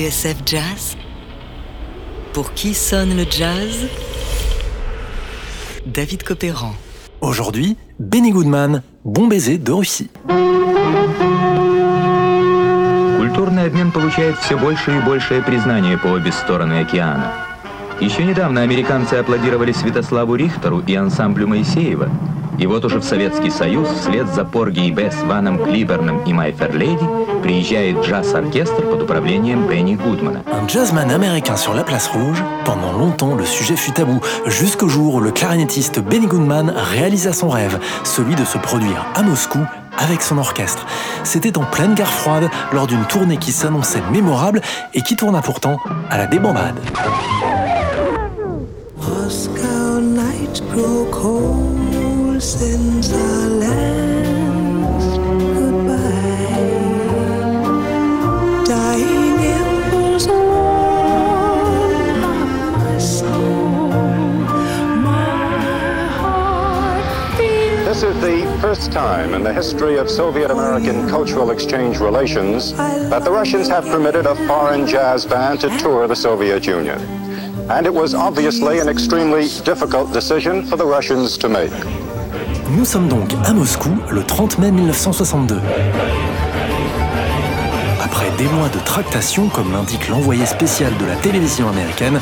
TSF Jazz Pour qui sonne le jazz David Copéran. Aujourd'hui, Benny Goodman, bon baiser de Russie. Культурный обмен получает все больше и большее признание по обе стороны океана. Еще недавно американцы аплодировали Святославу Рихтеру и ансамблю Моисеева. И вот уже в Советский Союз вслед за Порги и Бесс, Ваном Клиберном и Майфер Леди приезжает джаз-оркестр под управлением Бенни Гудмана. Un jazzman américain sur la place rouge, pendant longtemps le sujet fut tabou, jusqu'au jour où le clarinettiste Benny Goodman réalisa son rêve, celui de se produire à Moscou avec son orchestre. C'était en pleine guerre froide, lors d'une tournée qui s'annonçait mémorable et qui tourna pourtant à la débandade. Moscow nights grow cold Time in the history of Soviet American cultural exchange relations that the Russians have permitted a foreign jazz band to tour the Soviet Union. And it was obviously an extremely difficult decision for the Russians to make. Nous sommes donc à Moscou le 30 mai 1962. Après des mois de tractation, comme l'indique l'envoyé spécial de la télévision américaine,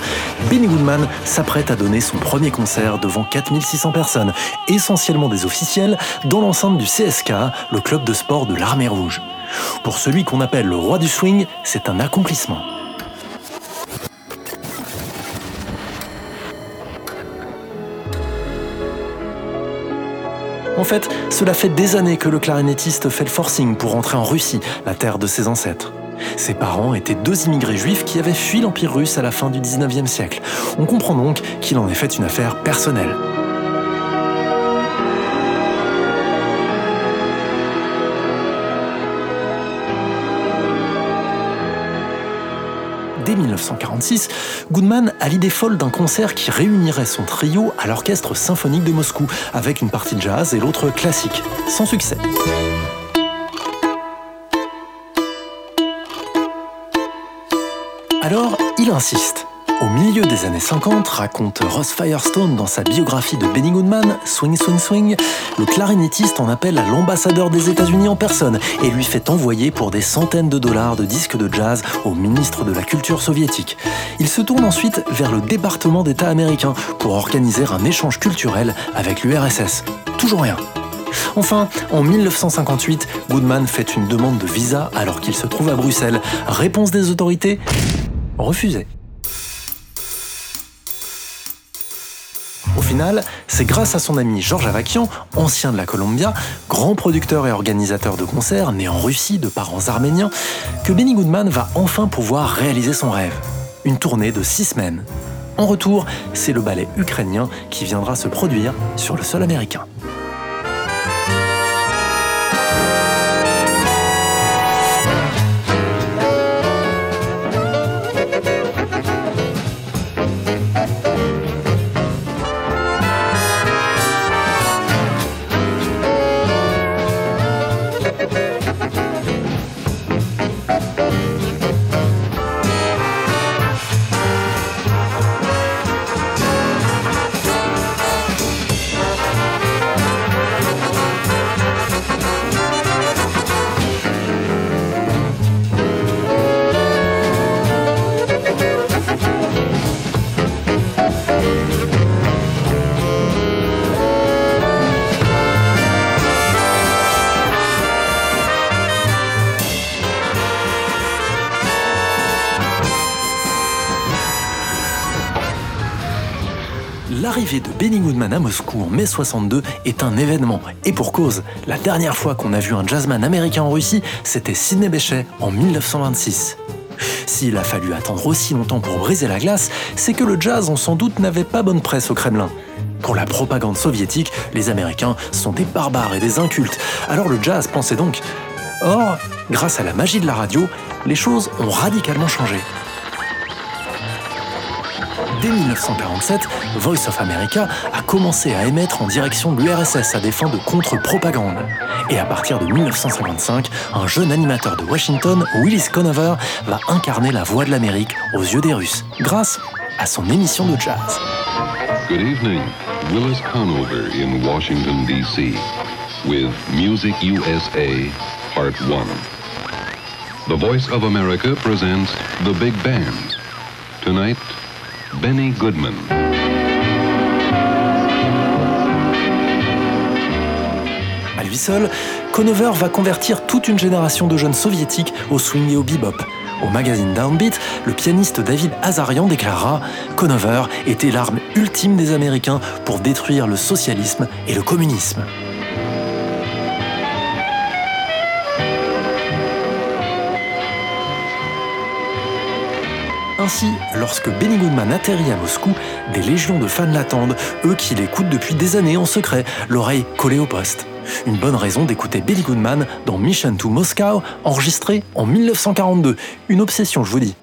Benny Goodman s'apprête à donner son premier concert devant 4600 personnes, essentiellement des officiels, dans l'enceinte du CSK, le club de sport de l'Armée Rouge. Pour celui qu'on appelle le roi du swing, c'est un accomplissement. En fait, cela fait des années que le clarinettiste fait le forcing pour rentrer en Russie, la terre de ses ancêtres. Ses parents étaient deux immigrés juifs qui avaient fui l'Empire russe à la fin du 19e siècle. On comprend donc qu'il en ait fait une affaire personnelle. Dès 1946, Goodman a l'idée folle d'un concert qui réunirait son trio à l'orchestre symphonique de Moscou, avec une partie jazz et l'autre classique, sans succès. Alors, il insiste. Au milieu des années 50, raconte Ross Firestone dans sa biographie de Benny Goodman, Swing Swing Swing, le clarinettiste en appelle à l'ambassadeur des États-Unis en personne et lui fait envoyer pour des centaines de dollars de disques de jazz au ministre de la Culture soviétique. Il se tourne ensuite vers le département d'État américain pour organiser un échange culturel avec l'URSS. Toujours rien. Enfin, en 1958, Goodman fait une demande de visa alors qu'il se trouve à Bruxelles. Réponse des autorités Refusée. C'est grâce à son ami Georges Avakian, ancien de la Columbia, grand producteur et organisateur de concerts, né en Russie de parents arméniens, que Benny Goodman va enfin pouvoir réaliser son rêve. Une tournée de six semaines. En retour, c'est le ballet ukrainien qui viendra se produire sur le sol américain. L'arrivée de Benny Goodman à Moscou en mai 62 est un événement. Et pour cause, la dernière fois qu'on a vu un jazzman américain en Russie, c'était Sidney Bechet en 1926. S'il a fallu attendre aussi longtemps pour briser la glace, c'est que le jazz, on sans doute, n'avait pas bonne presse au Kremlin. Pour la propagande soviétique, les Américains sont des barbares et des incultes. Alors le jazz pensait donc. Or, grâce à la magie de la radio, les choses ont radicalement changé. Dès 1947, Voice of America a commencé à émettre en direction de l'URSS à des fins de contre-propagande. Et à partir de 1955, un jeune animateur de Washington, Willis Conover, va incarner la voix de l'Amérique aux yeux des Russes, grâce à son émission de jazz. Good evening. Willis Conover in Washington, D.C. with Music USA Part 1. The Voice of America presents The Big Band. Tonight, Benny Goodman. À lui seul, Conover va convertir toute une génération de jeunes soviétiques au swing et au bebop. Au magazine Downbeat, le pianiste David Azarian déclara Conover était l'arme ultime des Américains pour détruire le socialisme et le communisme. Ainsi, lorsque Benny Goodman atterrit à Moscou, des légions de fans l'attendent, eux qui l'écoutent depuis des années en secret, l'oreille collée au poste. Une bonne raison d'écouter Benny Goodman dans Mission to Moscow, enregistré en 1942. Une obsession, je vous dis.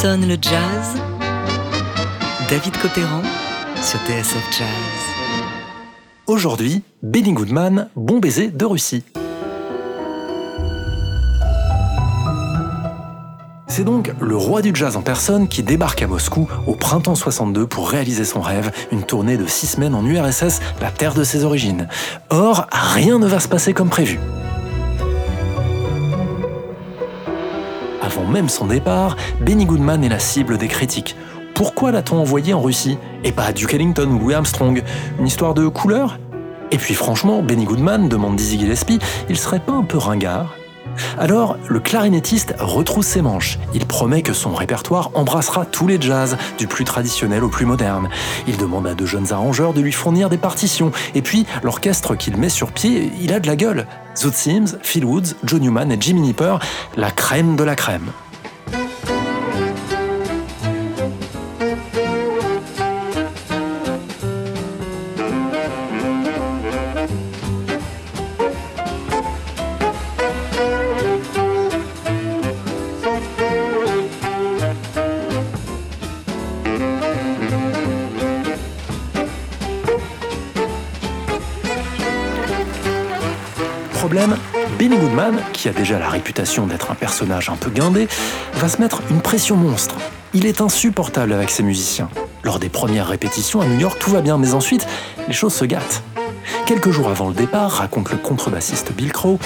Sonne le jazz David Copéran sur TSF Jazz. Aujourd'hui, Benny Goodman, bon baiser de Russie. C'est donc le roi du jazz en personne qui débarque à Moscou au printemps 62 pour réaliser son rêve, une tournée de six semaines en URSS, la terre de ses origines. Or, rien ne va se passer comme prévu. Avant même son départ, Benny Goodman est la cible des critiques. Pourquoi l'a-t-on envoyé en Russie Et pas à Duke Ellington ou Louis Armstrong Une histoire de couleur? Et puis franchement, Benny Goodman demande Dizzy Gillespie, il serait pas un peu ringard? Alors, le clarinettiste retrousse ses manches. Il promet que son répertoire embrassera tous les jazz, du plus traditionnel au plus moderne. Il demande à de jeunes arrangeurs de lui fournir des partitions. Et puis, l'orchestre qu'il met sur pied, il a de la gueule. Zoot Sims, Phil Woods, Joe Newman et Jimmy Nipper, la crème de la crème. Problème, Benny Goodman, qui a déjà la réputation d'être un personnage un peu guindé, va se mettre une pression monstre. Il est insupportable avec ses musiciens. Lors des premières répétitions à New York, tout va bien, mais ensuite, les choses se gâtent. Quelques jours avant le départ, raconte le contrebassiste Bill Crow,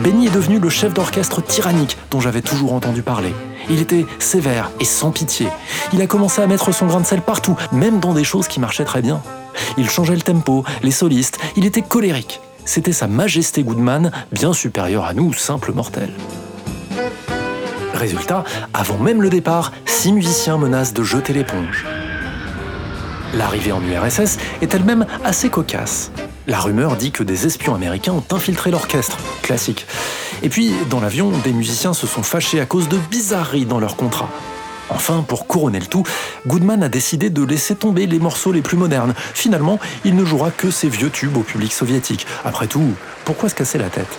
Benny est devenu le chef d'orchestre tyrannique dont j'avais toujours entendu parler. Il était sévère et sans pitié. Il a commencé à mettre son grain de sel partout, même dans des choses qui marchaient très bien. Il changeait le tempo, les solistes, il était colérique. C'était sa majesté Goodman, bien supérieure à nous, simples mortels. Résultat, avant même le départ, six musiciens menacent de jeter l'éponge. L'arrivée en URSS est elle-même assez cocasse. La rumeur dit que des espions américains ont infiltré l'orchestre, classique. Et puis, dans l'avion, des musiciens se sont fâchés à cause de bizarreries dans leur contrat. Enfin, pour couronner le tout, Goodman a décidé de laisser tomber les morceaux les plus modernes. Finalement, il ne jouera que ses vieux tubes au public soviétique. Après tout, pourquoi se casser la tête?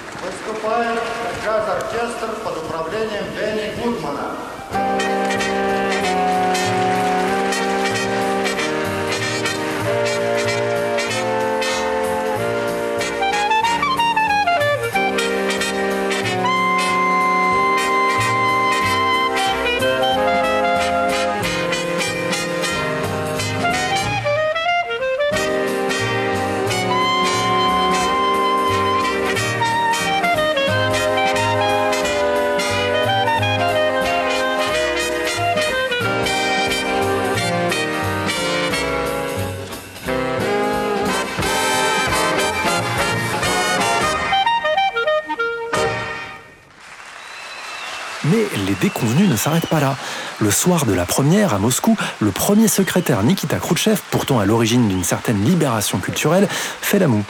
Ne s'arrêtent pas là. Le soir de la première à Moscou, le premier secrétaire Nikita Khrouchtchev, pourtant à l'origine d'une certaine libération culturelle, fait la moue.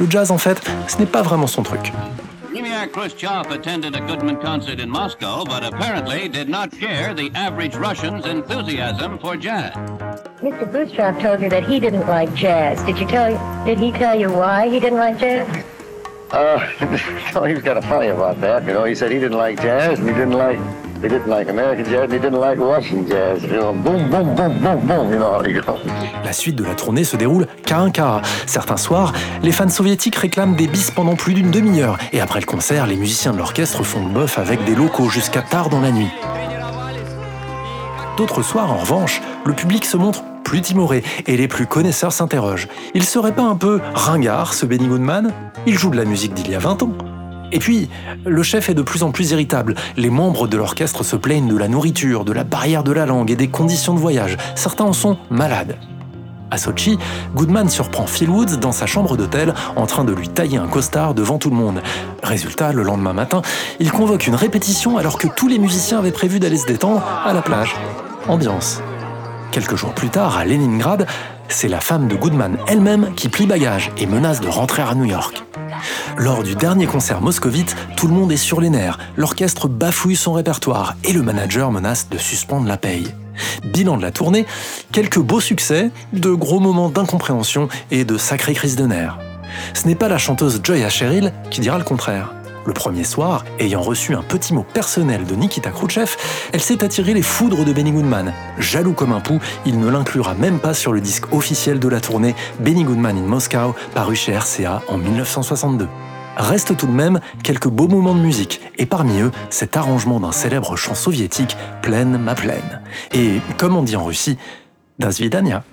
Le jazz, en fait, ce n'est pas vraiment son truc. Vladimir Khrushchev attended a Goodman concert in Moscow, but apparently did not share the average Russian's enthusiasm for jazz. Mr. Khrushchev told you that he didn't like jazz. Did you tell you? Did he tell you why he didn't like jazz? Uh, so he was kind of funny about that. You know, he said he didn't like jazz, and he didn't like he didn't like American jazz, he didn't like Russian jazz. You know, boom, boom, boom, boom, boom. You know you go. La suite de la tournée se déroule qu'à un quart. Certains soirs, les fans soviétiques réclament des bis pendant plus d'une demi-heure. Et après le concert, les musiciens de l'orchestre font le bœuf avec des locaux jusqu'à tard dans la nuit. D'autres soirs, en revanche, le public se montre plus timoré et les plus connaisseurs s'interrogent. Il serait pas un peu ringard, ce Benny Goodman? Il joue de la musique d'il y a 20 ans. Et puis, le chef est de plus en plus irritable. Les membres de l'orchestre se plaignent de la nourriture, de la barrière de la langue et des conditions de voyage. Certains en sont malades. À Sochi, Goodman surprend Phil Woods dans sa chambre d'hôtel en train de lui tailler un costard devant tout le monde. Résultat, le lendemain matin, il convoque une répétition alors que tous les musiciens avaient prévu d'aller se détendre à la plage. Ambiance. Quelques jours plus tard, à Leningrad, c'est la femme de Goodman elle-même qui plie bagage et menace de rentrer à New York. Lors du dernier concert moscovite, tout le monde est sur les nerfs, l'orchestre bafouille son répertoire et le manager menace de suspendre la paye. Bilan de la tournée, quelques beaux succès, de gros moments d'incompréhension et de sacrées crises de nerfs. Ce n'est pas la chanteuse Joya Cheryl qui dira le contraire. Le premier soir, ayant reçu un petit mot personnel de Nikita Khrouchtchev, elle s'est attirée les foudres de Benny Goodman. Jaloux comme un pou, il ne l'inclura même pas sur le disque officiel de la tournée Benny Goodman in Moscow, paru chez RCA en 1962. Restent tout de même quelques beaux moments de musique, et parmi eux, cet arrangement d'un célèbre chant soviétique, Pleine ma plaine. Et, comme on dit en Russie, Das Vidania.